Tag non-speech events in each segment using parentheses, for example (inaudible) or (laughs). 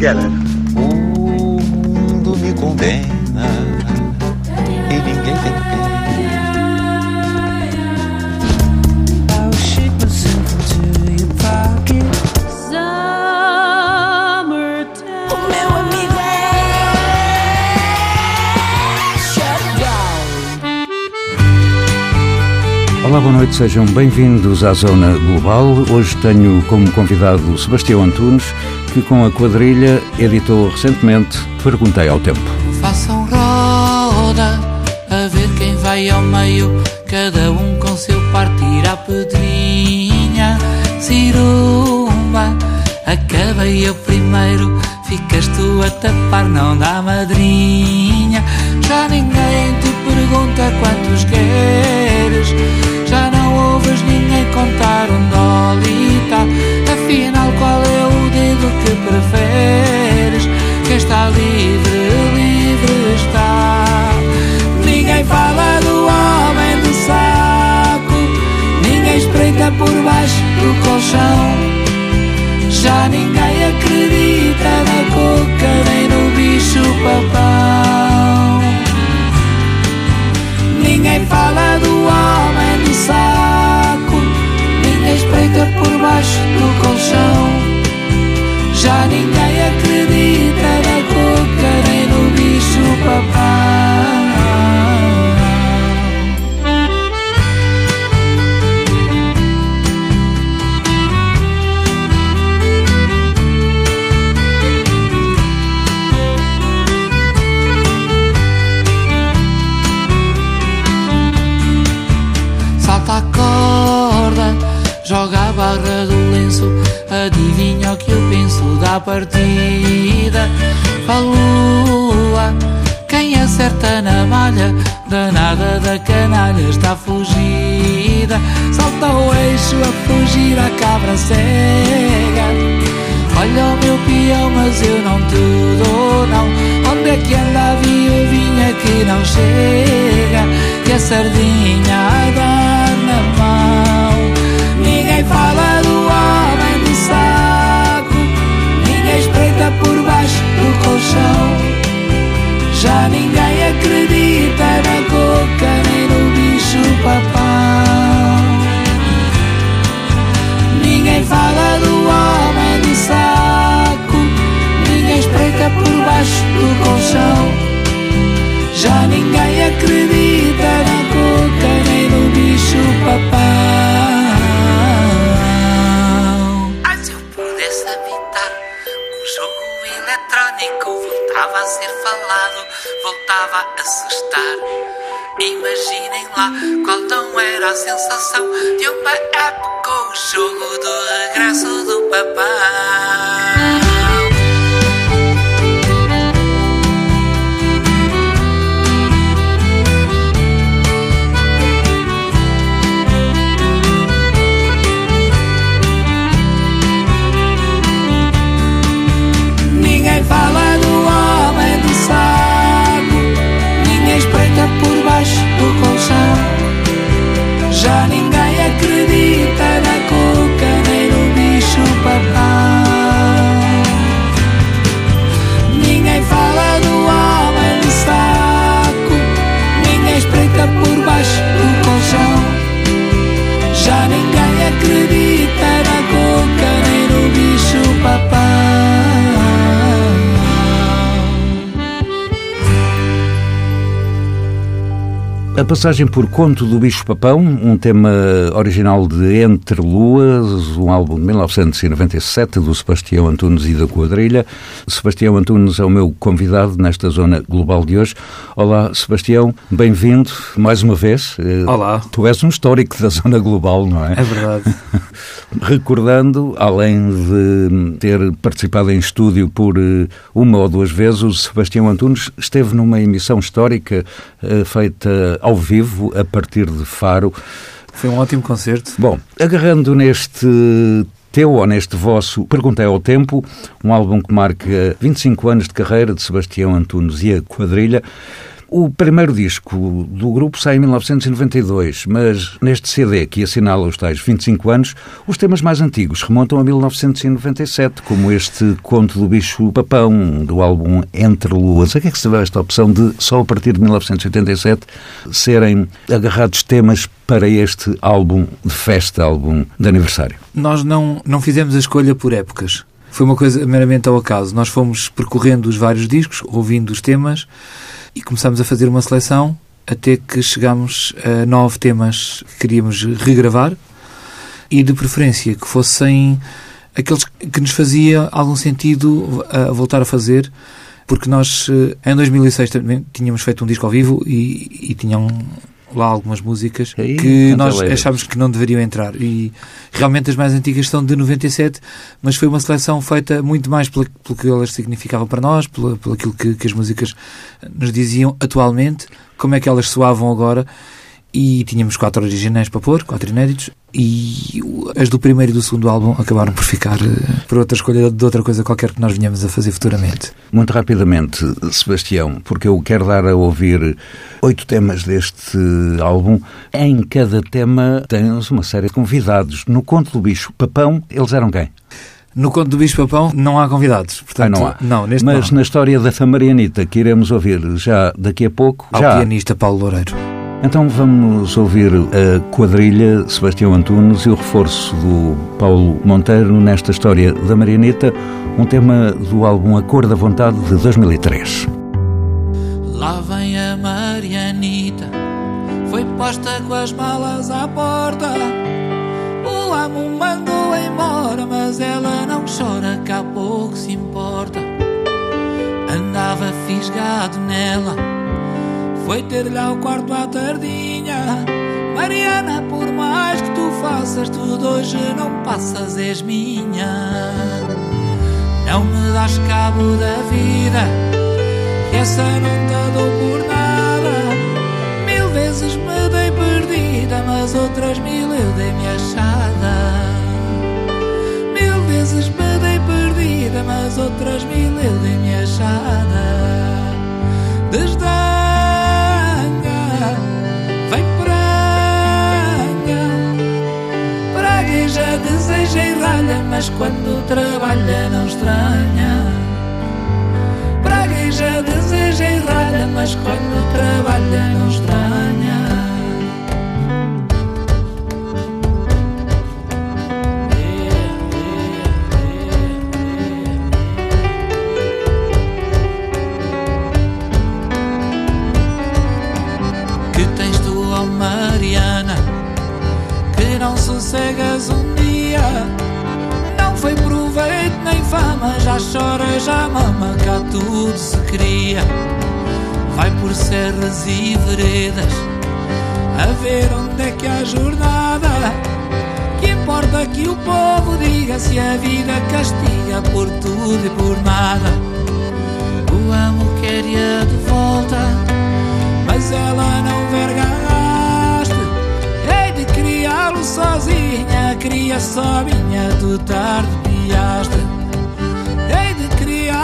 Together. O mundo me condena e ninguém tem pena. É. Olá, boa noite, sejam bem-vindos à Zona Global. Hoje tenho como convidado Sebastião Antunes, que com a quadrilha editou recentemente Perguntei ao Tempo. Façam roda a ver quem vai ao meio, cada um com seu partir à pedrinha. Cirumba, acabei eu primeiro, ficas tu a tapar, não dá madrinha. Na malha, danada da canalha está fugida. Salta o eixo a fugir a cabra cega. Olha o meu peão, mas eu não te dou, não. Onde é que anda a viuvinha que não chega? Que a sardinha dá na mão. Ninguém fala do homem do saco, ninguém espreita por baixo do colchão. Já ninguém acredita na coca nem no bicho papão. Ninguém fala do homem do saco, ninguém espreita por baixo do colchão. Já ninguém acredita na coca nem no bicho papão. Ai, se eu pudesse habitar um jogo eletrónico, voltava a ser falado, voltava a assustar. Imaginem lá qual não era a sensação de uma época o jogo do regresso do papão. A passagem por Conto do Bicho Papão, um tema original de Entre Luas, um álbum de 1997 do Sebastião Antunes e da Quadrilha. Sebastião Antunes é o meu convidado nesta zona global de hoje. Olá, Sebastião, bem-vindo mais uma vez. Olá. Tu és um histórico da zona global, não é? É verdade. (laughs) Recordando, além de ter participado em estúdio por eh, uma ou duas vezes, o Sebastião Antunes esteve numa emissão histórica eh, feita ao vivo a partir de Faro. Foi um ótimo concerto. Bom, agarrando neste teu ou neste vosso Perguntei ao Tempo, um álbum que marca 25 anos de carreira de Sebastião Antunes e a Quadrilha. O primeiro disco do grupo sai em 1992, mas neste CD que assinala os tais 25 anos, os temas mais antigos remontam a 1997, como este Conto do Bicho Papão, do álbum Entre Luas. A que é que se deve esta opção de, só a partir de 1987, serem agarrados temas para este álbum de festa, álbum de aniversário? Nós não, não fizemos a escolha por épocas. Foi uma coisa meramente ao acaso. Nós fomos percorrendo os vários discos, ouvindo os temas e começamos a fazer uma seleção até que chegámos a nove temas que queríamos regravar. E de preferência que fossem aqueles que nos fazia algum sentido a voltar a fazer porque nós em 2006 também tínhamos feito um disco ao vivo e, e tinham lá algumas músicas Aí, que nós cantaleiras. achámos que não deveriam entrar. E realmente as mais antigas são de 97, mas foi uma seleção feita muito mais pelo, pelo que elas significavam para nós, pelo, pelo aquilo que, que as músicas nos diziam atualmente, como é que elas soavam agora. E tínhamos quatro originais para pôr, quatro inéditos, e as do primeiro e do segundo álbum acabaram por ficar eh, por outra escolha de outra coisa qualquer que nós venhamos a fazer futuramente. Muito rapidamente, Sebastião, porque eu quero dar a ouvir oito temas deste álbum. Em cada tema tens uma série de convidados. No Conto do Bicho Papão, eles eram quem? No Conto do Bicho Papão não há convidados. Portanto, Ah, não há. neste Mas não. na história da Famarianita, que iremos ouvir já daqui a pouco, Ao já. há. pianista Paulo Loureiro. Então vamos ouvir a quadrilha Sebastião Antunes e o reforço do Paulo Monteiro nesta história da Marianita, um tema do álbum A Cor da Vontade de 2003. Lá vem a Marianita, foi posta com as malas à porta. O amo mandou embora, mas ela não chora, que há pouco se importa. Andava fisgado nela, foi ter-lhe ao quarto à tardinha. Mariana, por mais que tu faças, tudo hoje não passas, és minha. Não me das cabo da vida. Essa não te dou por nada. Mil vezes me dei perdida, mas outras mil eu dei-me achada. Mil vezes me dei perdida, mas outras mil eu dei-me achada. Trabalha não estranha. Pragueja, deseja e ralha, mas quando trabalha não estranha. Já mama, cá tudo se cria. Vai por serras e veredas, a ver onde é que há jornada. Que importa que o povo diga se a vida castiga por tudo e por nada. O amo quer-a de volta, mas ela não vergaste. Hei de criá-lo sozinha, cria só minha, tu tarde piaste.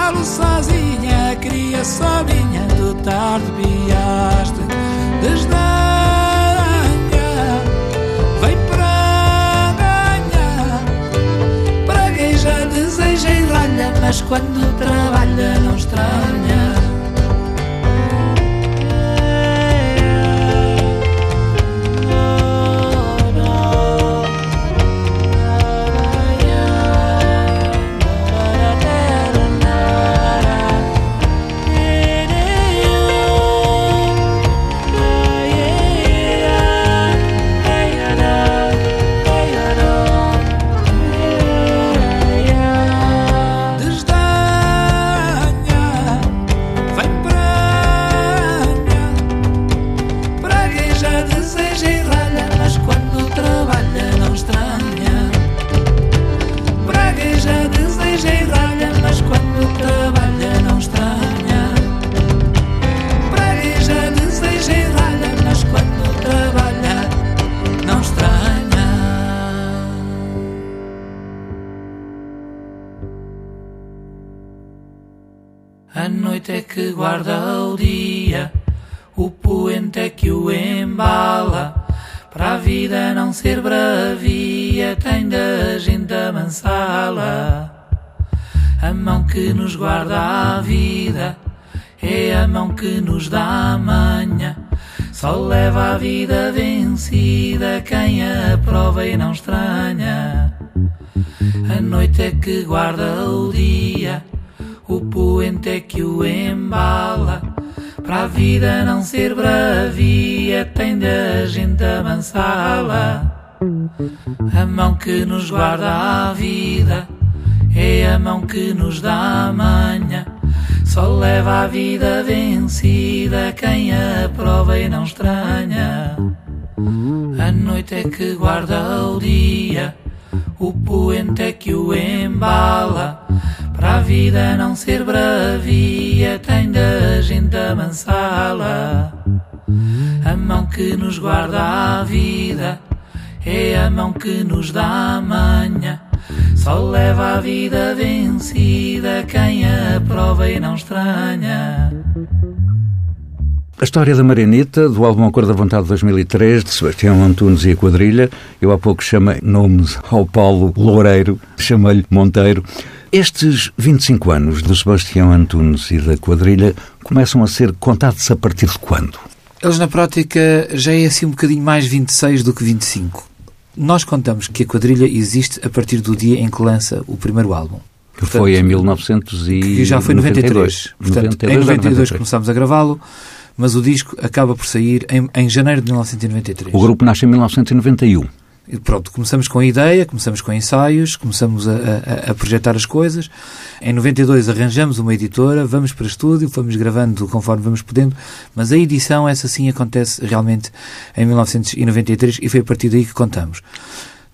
Criá-lo sozinha, cria só tu tarde piaste. Desdenha, vem para ganhar. Pragueja, deseja e ralha, mas quando trabalha não estranha. Guarda o dia, o poente é que o embala. Para a vida não ser bravia, tem da gente amansá-la. A mão que nos guarda a vida é a mão que nos dá a manha. Só leva a vida vencida quem a prova e não estranha. A noite é que guarda o dia, o poente é que o embala. Para a vida não ser bravia, tem da gente amansá-la. A mão que nos guarda a vida é a mão que nos dá a manha. Só leva a vida vencida quem a prova e não estranha. A noite é que guarda o dia, o poente é que o embala. Para a vida não ser bravia, tem da gente amansá-la. A mão que nos guarda a vida é a mão que nos dá manha. Só leva a vida vencida quem a prova e não estranha. A história da Marianita, do álbum Acordo da Vontade de 2003, de Sebastião Antunes e a Quadrilha. Eu há pouco chamei nomes ao Paulo Loureiro, chamei-lhe Monteiro. Estes 25 anos do Sebastião Antunes e da Quadrilha começam a ser contados a partir de quando? Eles, na prática, já é assim um bocadinho mais 26 do que 25. Nós contamos que a quadrilha existe a partir do dia em que lança o primeiro álbum. Que Portanto, foi em 1900 e... Que já foi em 93. Portanto, 92, em 92, 93. começámos a gravá-lo, mas o disco acaba por sair em, em janeiro de 1993. O grupo nasce em 1991. E pronto, começamos com a ideia, começamos com ensaios, começamos a, a, a, projetar as coisas. Em 92 arranjamos uma editora, vamos para estúdio, vamos gravando conforme vamos podendo, mas a edição, essa sim, acontece realmente em 1993 e foi a partir daí que contamos.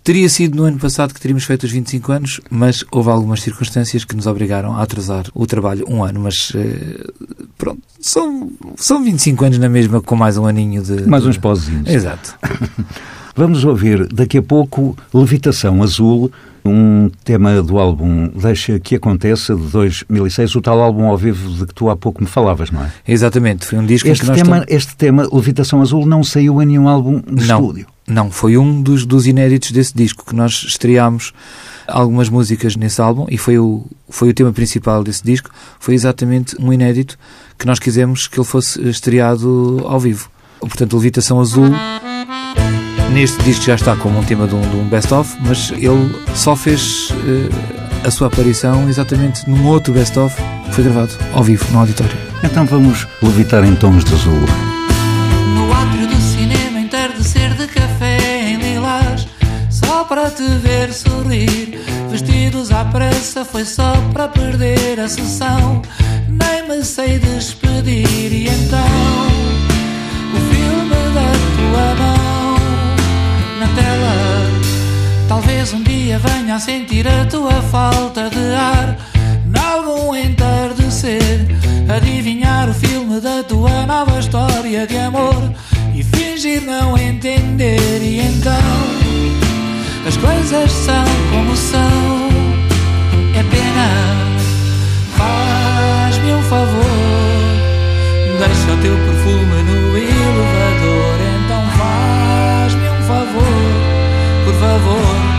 Teria sido no ano passado que teríamos feito os 25 anos, mas houve algumas circunstâncias que nos obrigaram a atrasar o trabalho um ano. Mas eh, pronto, são, são 25 anos na mesma, com mais um aninho de. Mais de... uns pauzinhos. Exato. (laughs) Vamos ouvir daqui a pouco Levitação Azul, um tema do álbum Deixa que Aconteça, de 2006, o tal álbum ao vivo de que tu há pouco me falavas, não é? Exatamente, foi um disco este que nós tema, Este tema, Levitação Azul, não saiu em nenhum álbum de não, estúdio? Não, foi um dos, dos inéditos desse disco, que nós estreámos algumas músicas nesse álbum e foi o, foi o tema principal desse disco, foi exatamente um inédito que nós quisemos que ele fosse estreado ao vivo. Portanto, Levitação Azul Neste disco já está como um tema de um, um best-of, mas ele só fez uh, a sua aparição exatamente num outro best-of que foi gravado ao vivo, no auditório. Então vamos levitar em tons de azul. Entardecer de café em lilás, só para te ver sorrir. Vestidos à pressa, foi só para perder a sessão. Nem me sei despedir, e então o filme da tua mão na tela. Talvez um dia venha a sentir a tua falta de ar. Nalgum entardecer, adivinhar o filme da tua nova história de amor e fingir não entender. E então as coisas são como são. É pena, faz-me um favor, deixa o teu perfume no elevador. Então faz-me um favor, por favor.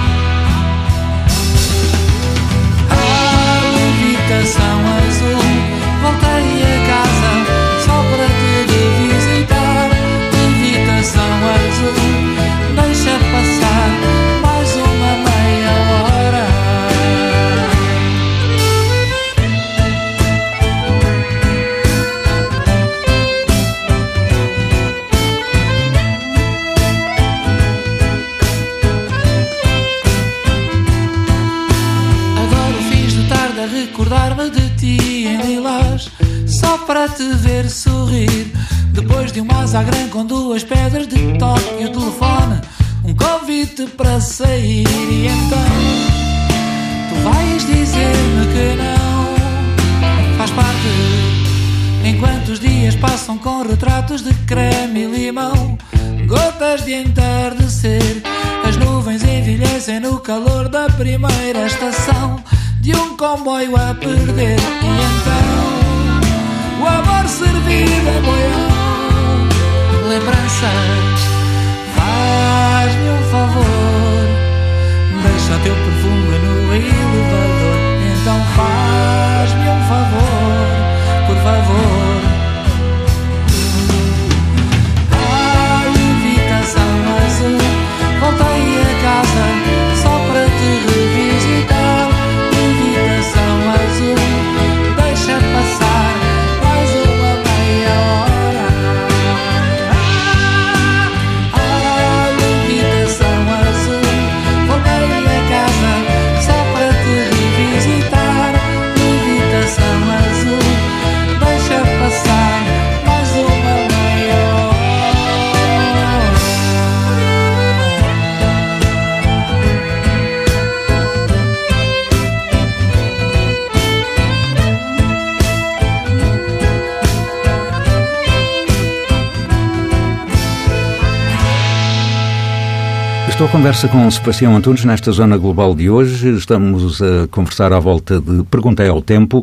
Conversa com Sebastião Antunes nesta zona global de hoje. Estamos a conversar à volta de Perguntei ao Tempo.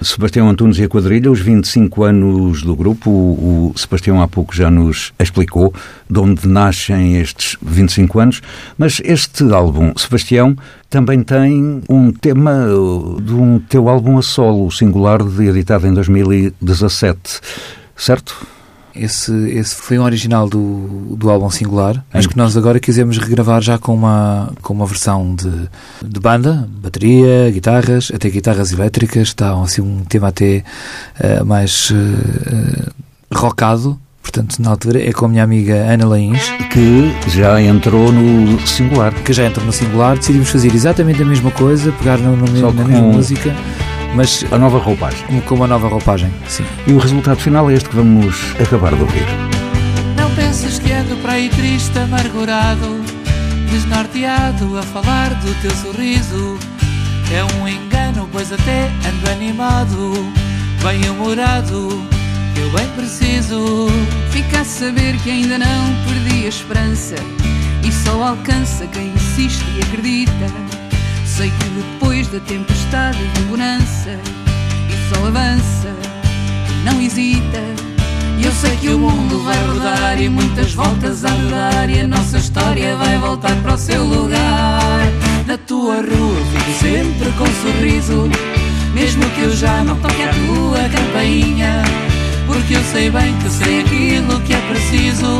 Sebastião Antunes e a quadrilha, os 25 anos do grupo. O Sebastião há pouco já nos explicou de onde nascem estes 25 anos. Mas este álbum, Sebastião, também tem um tema de um teu álbum a solo, singular, editado em 2017. Certo? Esse, esse foi um original do, do álbum singular, mas que nós agora quisemos regravar já com uma, com uma versão de, de banda, bateria, guitarras, até guitarras elétricas, está assim um tema até uh, mais uh, rockado, portanto, na altura, é com a minha amiga Ana Lains. Que já entrou no singular. Que já entrou no singular. Decidimos fazer exatamente a mesma coisa, pegar no, no, na mesma música mas a nova roupagem. Com uma nova roupagem, sim. E o resultado final é este que vamos acabar de ouvir. Não penses que ando para aí triste, amargurado, desnorteado a falar do teu sorriso. É um engano, pois até ando animado, bem humorado, que eu bem preciso. Fica a saber que ainda não perdi a esperança e só alcança quem insiste e acredita. Sei que depois da tempestade vem bonança E sol avança não hesita. E eu sei que o mundo vai rodar e muitas voltas a dar E a nossa história vai voltar para o seu lugar. Na tua rua fico sempre com um sorriso Mesmo que eu já não toque a tua campainha Porque eu sei bem que sei aquilo que é preciso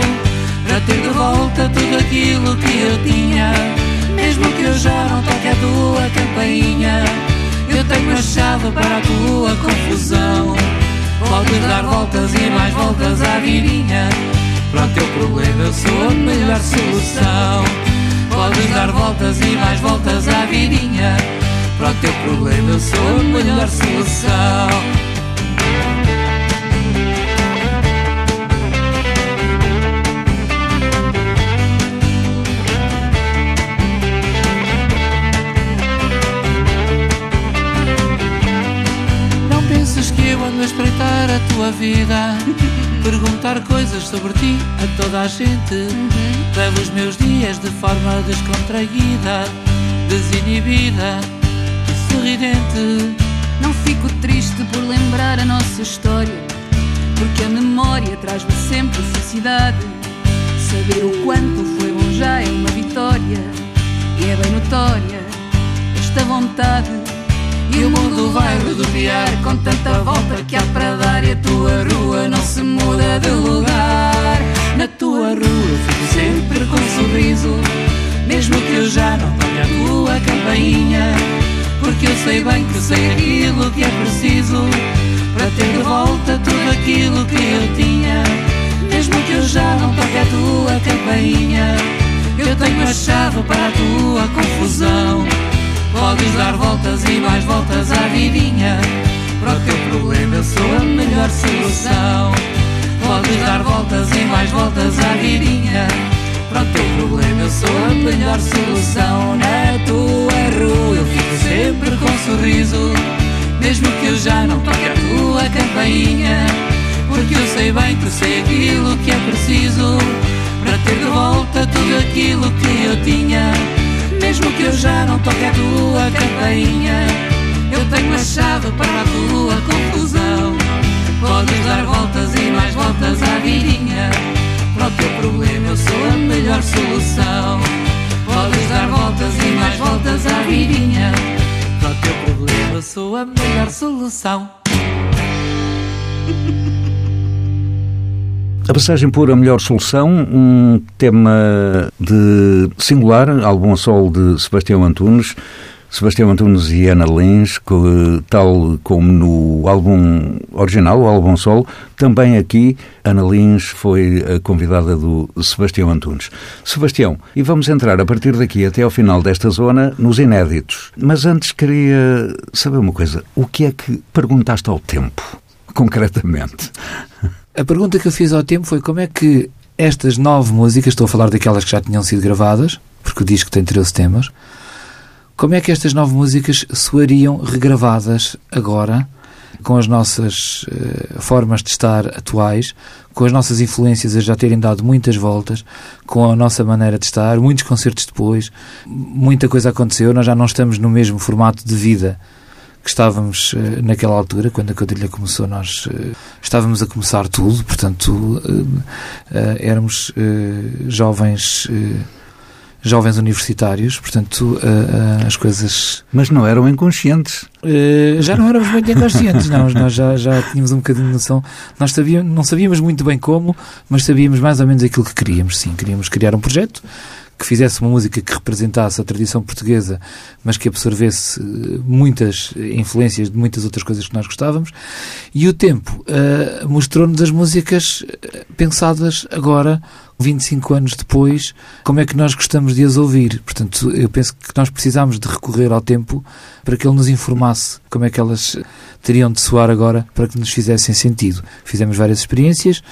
Para ter de volta tudo aquilo que eu tinha mesmo que eu já não toque a tua campainha. Eu tenho a chave para a tua confusão. Podes dar voltas e mais voltas à vidinha. Para o teu problema eu sou a melhor solução. Podes dar voltas e mais voltas à vidinha. Para o teu problema eu sou a melhor solução a tua vida. (laughs) Perguntar coisas sobre ti a toda a gente. Levo os meus dias de forma descontraída Desinibida e sorridente. Não fico triste por lembrar a nossa história Porque a memória traz-me sempre felicidade. Saber o quanto foi bom já é uma vitória E é bem notória esta vontade e o mundo vai rodopiar com tanta volta que há para dar E a tua rua não se muda de lugar. Na tua rua fico sempre com um sorriso Mesmo que eu já não tenha a tua campainha. Porque eu sei bem que sei aquilo que é preciso Para ter de volta tudo aquilo que eu tinha. Mesmo que eu já não toque a tua campainha Eu tenho a chave para a tua confusão Podes dar voltas e mais voltas à vidinha. Para o teu problema eu sou a melhor solução. Podes dar voltas e mais voltas à vidinha. Para o teu problema eu sou a melhor solução. Na tua rua eu fico sempre com um sorriso. Mesmo que eu já não toque a tua campainha. Porque eu sei bem que sei aquilo que é preciso. Para ter de volta tudo aquilo que eu tinha mesmo que eu já não toque a tua campainha. Eu tenho a chave para a tua confusão. Podes dar voltas e mais voltas à vidinha. Para o teu problema eu sou a melhor solução. Podes dar voltas e mais voltas à vidinha. Para o teu problema eu sou a melhor solução A passagem por A Melhor Solução, um tema de singular, álbum a sol de Sebastião Antunes, Sebastião Antunes e Ana Lins, tal como no álbum original, o álbum solo, também aqui Ana Lins foi a convidada do Sebastião Antunes. Sebastião, e vamos entrar a partir daqui até ao final desta zona nos inéditos. Mas antes queria saber uma coisa: o que é que perguntaste ao tempo, (laughs) concretamente? A pergunta que eu fiz ao tempo foi como é que estas nove músicas, estou a falar daquelas que já tinham sido gravadas, porque o disco tem 13 temas, como é que estas nove músicas soariam regravadas agora com as nossas uh, formas de estar atuais, com as nossas influências a já terem dado muitas voltas, com a nossa maneira de estar, muitos concertos depois, muita coisa aconteceu, nós já não estamos no mesmo formato de vida que estávamos uh, naquela altura, quando a quadrilha começou, nós uh, estávamos a começar tudo, portanto, uh, éramos jovens jovens universitários, portanto, as coisas. Mas não eram inconscientes. já não éramos muito inconscientes, não. Nós já, já tínhamos um bocadinho de noção. Nós sabíamos, não sabíamos muito bem como, mas sabíamos mais ou menos aquilo que queríamos. Sim, queríamos criar um projeto que fizesse uma música que representasse a tradição portuguesa, mas que absorvesse eh, muitas influências de muitas outras coisas que nós gostávamos. E o tempo uh, mostrou-nos as músicas eh, pensadas agora, 25 anos depois, como é que nós gostamos de as ouvir. Portanto, eu penso que nós precisámos de recorrer ao tempo para que ele nos informasse como é que elas teriam de soar agora para que nos fizessem sentido. Fizemos várias experiências,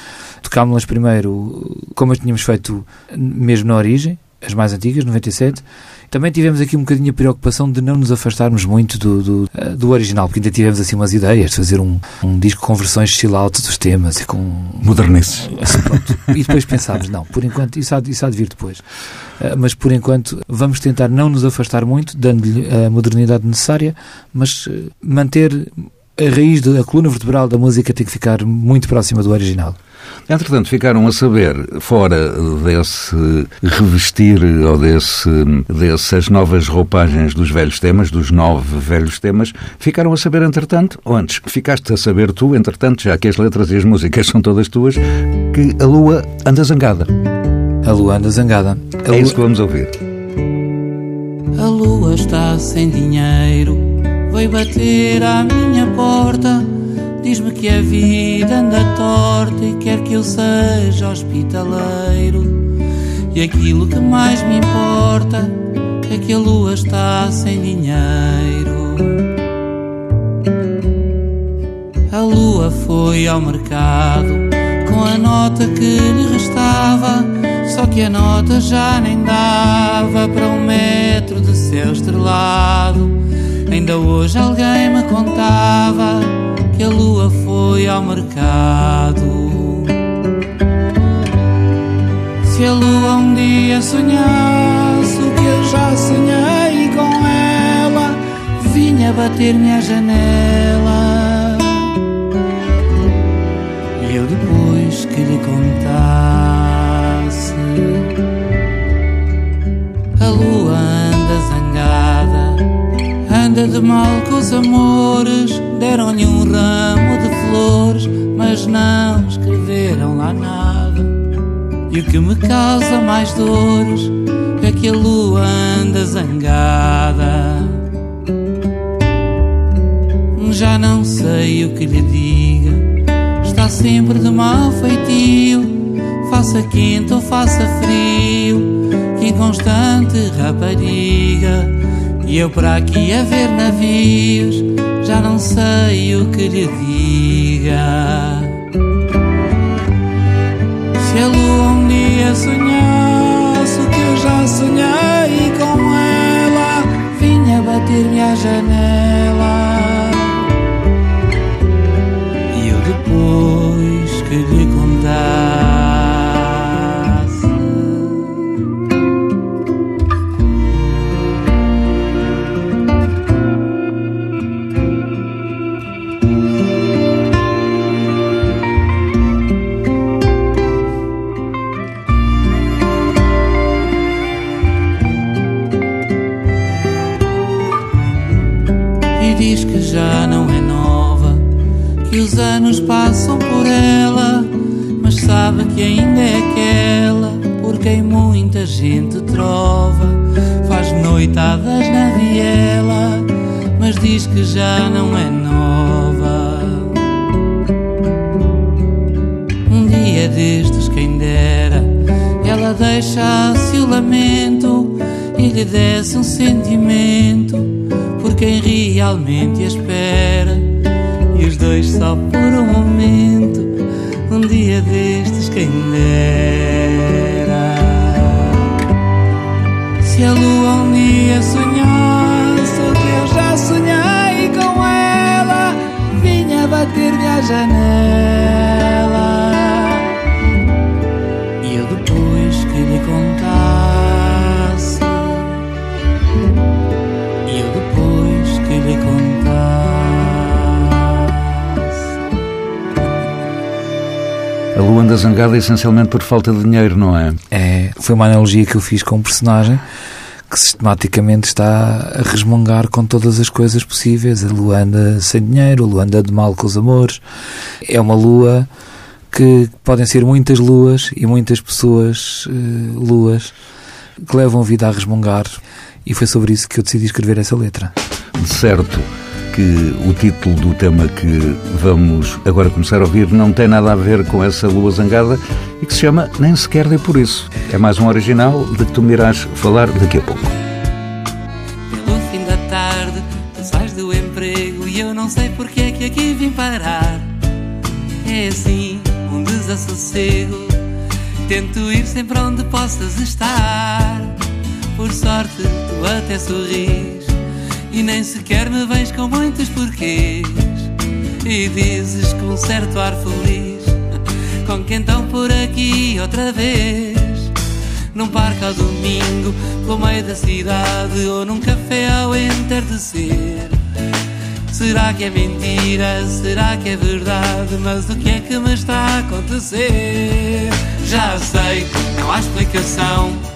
tocámos-las primeiro como as tínhamos feito mesmo na origem, as mais antigas, 97. Também tivemos aqui um bocadinho a preocupação de não nos afastarmos muito do, do, eh, do original, porque ainda tivemos assim umas ideias de fazer um, um disco com versões chill out dos temas e com. Modernices. Assim, e depois pensámos, não, por enquanto, isso há, isso há de vir depois. Uh, mas por enquanto vamos tentar não nos afastar muito, dando-lhe a modernidade necessária, mas uh, manter a raiz da coluna vertebral da música tem que ficar muito próxima do original. Entretanto, ficaram a saber, fora desse revestir ou desse, dessas novas roupagens dos velhos temas, dos nove velhos temas, ficaram a saber, entretanto, ou antes, ficaste a saber tu, entretanto, já que as letras e as músicas são todas tuas, que a lua anda zangada. A lua anda zangada. A é lua... isso que vamos ouvir. A lua está sem dinheiro, veio bater à minha porta Diz-me que a vida anda torta e quer que eu seja hospitaleiro. E aquilo que mais me importa é que a lua está sem dinheiro. A lua foi ao mercado com a nota que lhe restava. Só que a nota já nem dava para um metro de céu estrelado. Ainda hoje alguém me contava que a lua foi ao mercado. Se a lua um dia sonhasse o que eu já sonhei com ela, vinha bater-me à janela. E eu depois que lhe contasse, a lua anda zangada, anda de mal com os amores Deram-lhe um ramo de flores, mas não escreveram lá nada. E o que me causa mais dores é que a lua anda zangada. Já não sei o que lhe diga, está sempre de mau feitio. Faça quente ou faça frio, que inconstante rapariga. E eu para aqui a ver navios já não sei o que lhe diga. Se a lua um dia sonhasse o que eu já sonhei com ela, vinha bater-me à janela. E eu depois que lhe contar. Anos passam por ela, mas sabe que ainda é aquela por quem muita gente trova. Faz noitadas na viela, mas diz que já não é nova. Um dia destes, quem dera, ela deixasse o lamento e lhe desse um sentimento por quem realmente a espera dois só por um momento, um dia destes quem dera. Se a lua um dia sonhasse o que eu já sonhei com ela, vinha bater-me à janela. A Luanda zangada é essencialmente por falta de dinheiro, não é? É, foi uma analogia que eu fiz com um personagem que sistematicamente está a resmungar com todas as coisas possíveis. A lua anda sem dinheiro, a lua anda de mal com os amores. É uma lua que podem ser muitas luas e muitas pessoas uh, luas que levam a vida a resmungar. E foi sobre isso que eu decidi escrever essa letra. De certo que o título do tema que vamos agora começar a ouvir não tem nada a ver com essa lua zangada e que se chama Nem Sequer Dei Por Isso. É mais um original de que tu me irás falar daqui a pouco. Pelo fim da tarde, tu sais do emprego e eu não sei porque é que aqui vim parar. É assim, um desassossego. Tento ir sempre onde possas estar. Por sorte, tu até sorris e nem sequer me vens com muitos porquês. E dizes com um certo ar feliz: Com quem estão por aqui outra vez? Num parque ao domingo, pelo meio da cidade, ou num café ao entardecer. Será que é mentira? Será que é verdade? Mas o que é que me está a acontecer? Já sei, não há explicação.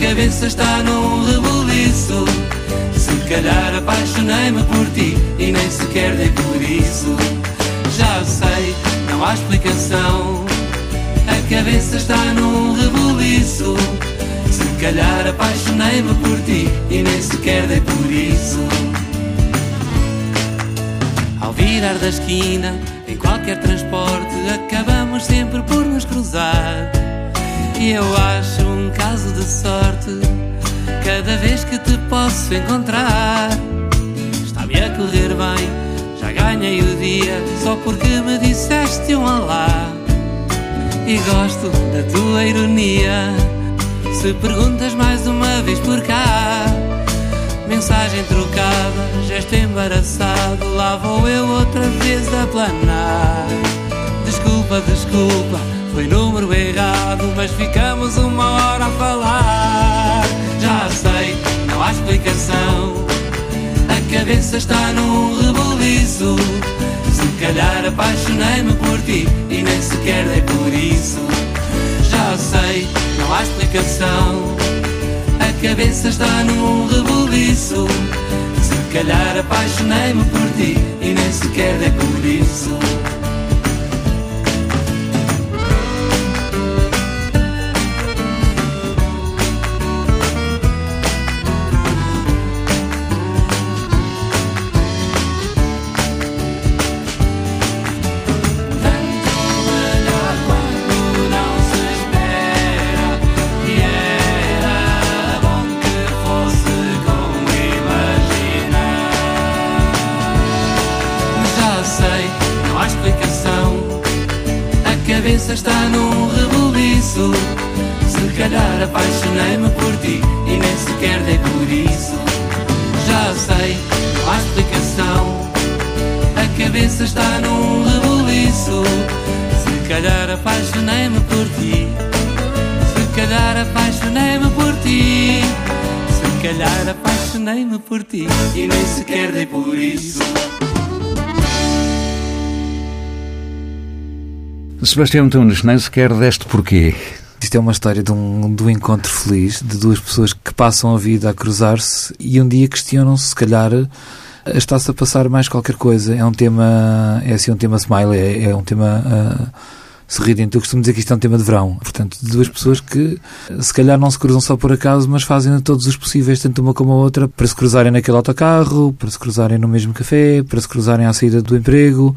Cabeça está num rebuliço. Se calhar apaixonei-me por ti e nem sequer dei por isso. Já sei, não há explicação. A cabeça está num rebuliço. Se calhar apaixonei-me por ti e nem sequer dei por isso. Ao virar da esquina, em qualquer transporte, acabamos sempre por nos cruzar. E eu acho sorte cada vez que te posso encontrar. Está-me a correr bem, já ganhei o dia só porque me disseste um olá. E gosto da tua ironia. Se perguntas mais uma vez por cá, mensagem trocada, gesto embaraçado, lá vou eu outra vez a planar. Desculpa, desculpa, foi número errado, mas ficamos uma hora a falar. Já sei, não há explicação. A cabeça está num rebuliço. Se calhar apaixonei-me por ti e nem sequer dei por isso. Já sei, não há explicação. A cabeça está num rebuliço. Se calhar apaixonei-me por ti e nem sequer dei por isso. Calhar apaixonei-me por ti e nem sequer dei por isso. Já sei, não há explicação. A cabeça está num rebuliço. Se calhar apaixonei-me por ti. Se calhar apaixonei-me por ti. Se calhar apaixonei-me por ti e nem sequer dei por isso. Sebastião Antunes, nem sequer deste porquê. Isto é uma história de um, de um encontro feliz de duas pessoas que passam a vida a cruzar-se e um dia questionam-se, se calhar, está-se a passar mais qualquer coisa. É um tema, é assim um tema smile, é, é um tema uh, sorridente. Eu costumo dizer que isto é um tema de verão. Portanto, de duas pessoas que se calhar não se cruzam só por acaso, mas fazem todos os possíveis, tanto uma como a outra, para se cruzarem naquele autocarro, para se cruzarem no mesmo café, para se cruzarem à saída do emprego.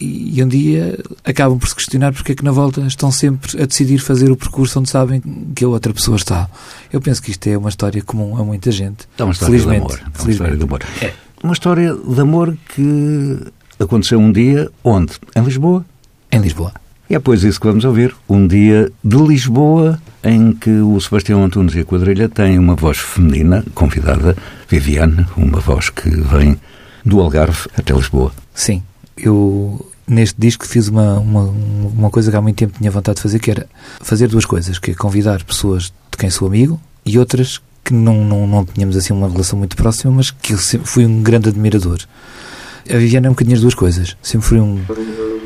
E, e um dia acabam por se questionar porque é que na volta estão sempre a decidir fazer o percurso onde sabem que a outra pessoa está. Eu penso que isto é uma história comum a muita gente. É uma história Felizmente. de amor. É uma história de amor. É. Uma história de amor que aconteceu um dia onde? Em Lisboa? Em Lisboa. E é pois isso que vamos ouvir. Um dia de Lisboa em que o Sebastião Antunes e a quadrilha têm uma voz feminina convidada, Viviane, uma voz que vem do Algarve até Lisboa. Sim. Eu, neste disco, fiz uma, uma, uma coisa que há muito tempo tinha vontade de fazer, que era fazer duas coisas, que é convidar pessoas de quem sou amigo e outras que não, não, não tínhamos assim uma relação muito próxima, mas que eu fui um grande admirador. A Viviane é um bocadinho as duas coisas. Sempre fui um,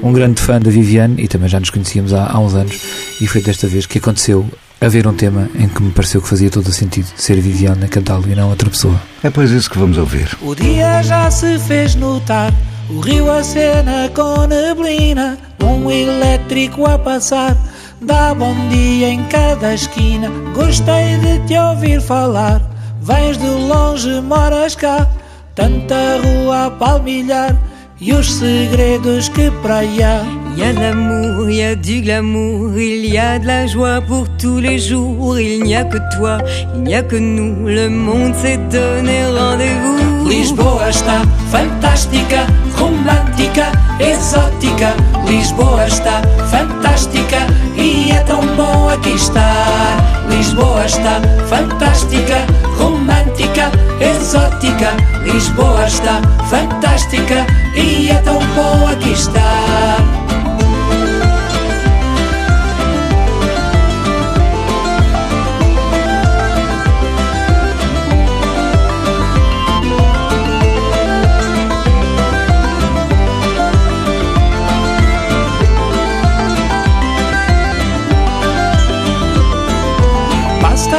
um grande fã da Viviane e também já nos conhecíamos há, há uns anos e foi desta vez que aconteceu haver um tema em que me pareceu que fazia todo o sentido ser a Viviane a cantá-lo e não outra pessoa. É pois isso que vamos ouvir. O dia já se fez notar, o rio acena com neblina, um elétrico a passar, dá bom dia em cada esquina. Gostei de te ouvir falar, vens de longe, moras cá, tanta rua a palmilhar e os segredos que para allá. Il y a de l'amour, il y a du glamour, il y a de la joie pour tous les jours. Il n'y a que toi, il n'y a que nous, le monde s'est donné rendez-vous. Lisboa está fantástica, romântica, exótica. Lisboa está fantástica e é tão bom aqui estar. Lisboa está fantástica, romântica, exótica. Lisboa está fantástica e é tão bom aqui estar. Basta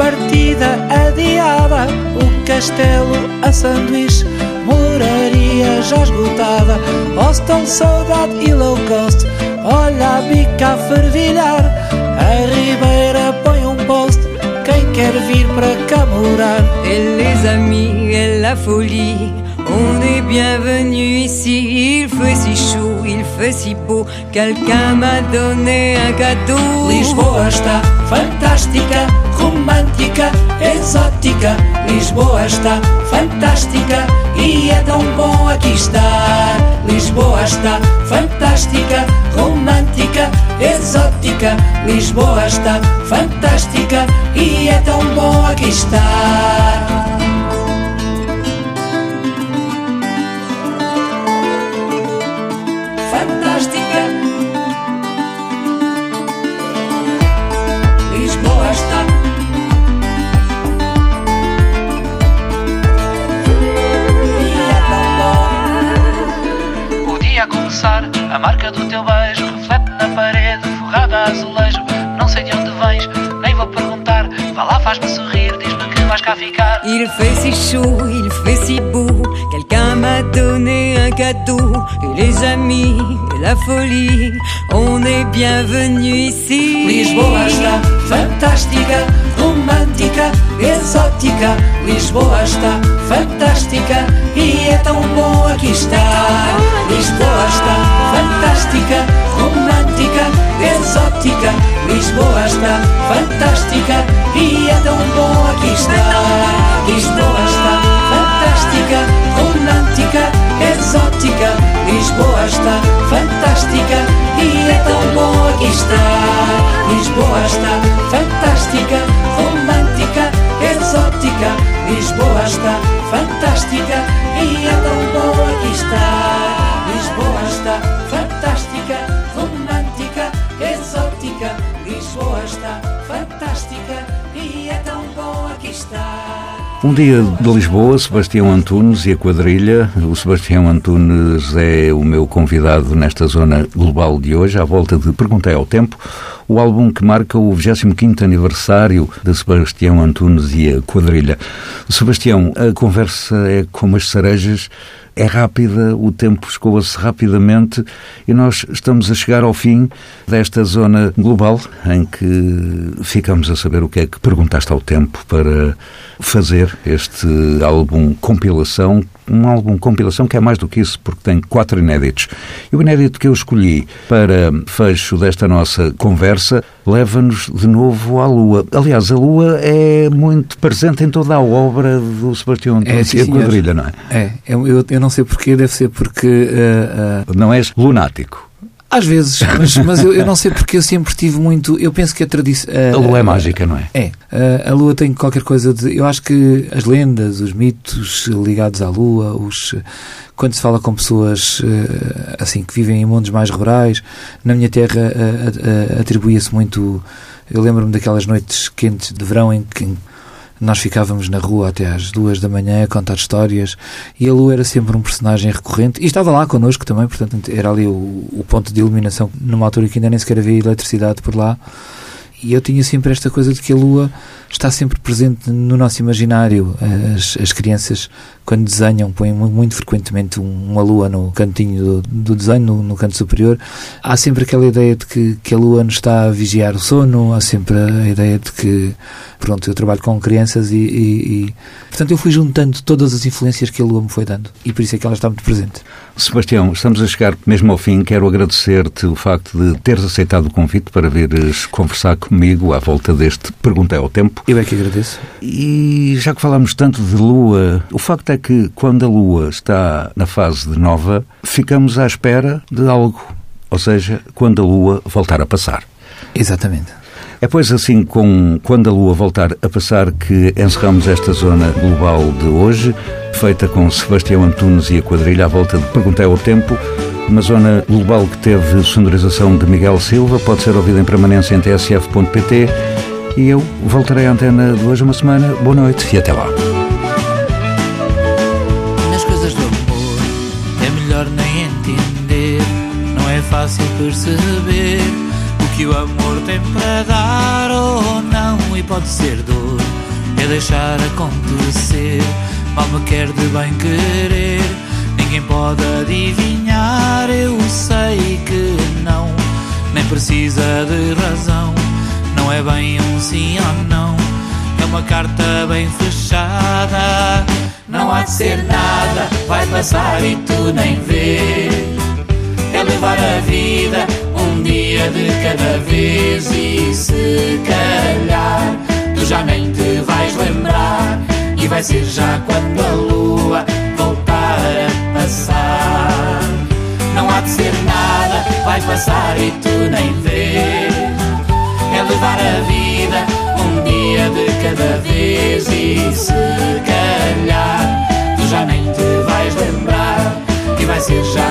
partida adiada O castelo a sanduíche Moraria já esgotada. Hostel, saudade e low cost. Olha a bica a fervilhar. A ribeira põe um post. Quem quer vir para cá morar? Et les amis et la folie, on est bienvenus ici. Il fait si chaud, il fait si beau, quelqu'un m'a donné un cadeau. Lisboa está fantástica, romântica, exótica. Lisboa está fantástica e é tão bom aqui estar. Lisboa está fantástica, romântica, exótica. Lisboa está fantástica e é tão bom aqui estar. A marca do teu beijo reflete na parede, forrada a azulejo. Não sei de onde vens, nem vou perguntar. Vá lá, faz-me sorrir, diz-me que vais cá ficar. Il fait si chaud, il fait si beau, quelqu'un m'a donné un cadeau. Et les amis et la folie, on est bienvenus ici. Lisboa está fantástica, romântica, exótica. Lisboa está fantástica e é tão bom aqui estar. Lisboa está fantástica, romântica, exótica. Lisboa está fantástica e é tão bom aqui estar. Lisboa está fantástica, romântica, exótica. Um dia de Lisboa, Sebastião Antunes e a quadrilha. O Sebastião Antunes é o meu convidado nesta zona global de hoje, à volta de Perguntei ao Tempo, o álbum que marca o 25º aniversário de Sebastião Antunes e a quadrilha. Sebastião, a conversa é como as cerejas, é rápida, o tempo escoa-se rapidamente e nós estamos a chegar ao fim desta zona global em que ficamos a saber o que é que perguntaste ao tempo para fazer este álbum compilação, um álbum compilação que é mais do que isso, porque tem quatro inéditos. E o inédito que eu escolhi para fecho desta nossa conversa leva-nos de novo à Lua. Aliás, a Lua é muito presente em toda a obra do Sebastião sim, e a senhor. quadrilha, não é? É, eu, eu, não sei porquê, deve ser porque. eh, eh, Não és lunático. Às vezes, mas, mas eu, eu, não sei porque eu sempre tive muito. Eu penso que a tradição. A, a lua é mágica, não é? É. A, a, lua tem qualquer coisa de. Eu acho que as lendas, os mitos ligados à lua, os. Quando se fala com pessoas eh, assim que vivem em mundos mais rurais, na minha terra atribui-se muito. Eu lembro-me daquelas noites quentes de verão em que nós ficávamos na rua até às duas da manhã a contar histórias e a Lua era sempre um personagem recorrente e estava lá connosco também, portanto era ali o, o ponto de iluminação numa altura que ainda nem sequer havia eletricidade por lá. E eu tinha sempre esta coisa de que a Lua está sempre presente no nosso imaginário. As, as crianças, quando desenham, põem muito frequentemente uma lua no cantinho do, do desenho, no, no, canto superior. Há sempre aquela ideia de que, que a lua nos está a vigiar o sono, há sempre a ideia de que, pronto, eu trabalho com crianças e, e, e portanto, eu fui juntando todas as influências que a lua me foi dando e por isso é que ela está muito presente. Sebastião, estamos a chegar mesmo ao fim. Quero agradecer-te o facto de teres aceitado o convite para vires conversar comigo à volta deste Pergunta ao Tempo. Eu é que agradeço. E já que falamos tanto de Lua, o facto é que quando a Lua está na fase de nova, ficamos à espera de algo. Ou seja, quando a Lua voltar a passar. Exatamente. É pois assim com Quando a Lua voltar a passar que encerramos esta zona global de hoje, feita com Sebastião Antunes e a quadrilha à volta de Perguntei ao Tempo, uma zona global que teve sonorização de Miguel Silva, pode ser ouvida em permanência em tsf.pt e eu voltarei à antena de hoje uma semana. Boa noite e até lá. Nas coisas do amor é melhor nem entender, não é fácil perceber o que o amor tem para dar ou não, e pode ser dor, é deixar acontecer. Mal me quer de bem querer, ninguém pode adivinhar. Eu sei que não, nem precisa de razão não é bem um sim ou não, é uma carta bem fechada. Não há de ser nada, vai passar e tu nem vês. É levar a vida um dia de cada vez e se calhar tu já nem te vais lembrar. E vai ser já quando a lua passar. Não há de ser nada, vai passar e tu nem vês é levar a vida um dia de cada vez e se calhar tu já nem te vais lembrar e vai ser já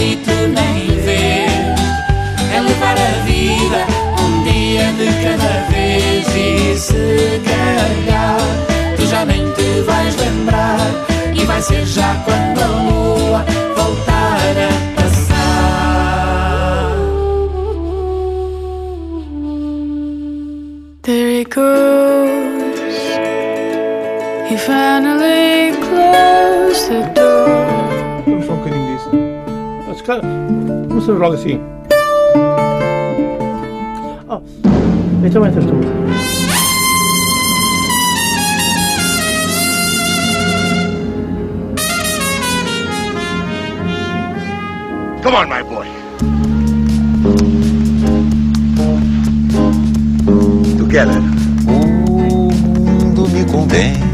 e tu nem vês É levar a vida um dia de cada vez. E se calhar tu já nem te vais lembrar. E vai ser já quando a lua voltar a Não sabes logo assim. Oh, então entras tu. Come on, my boy. together. O mundo me condena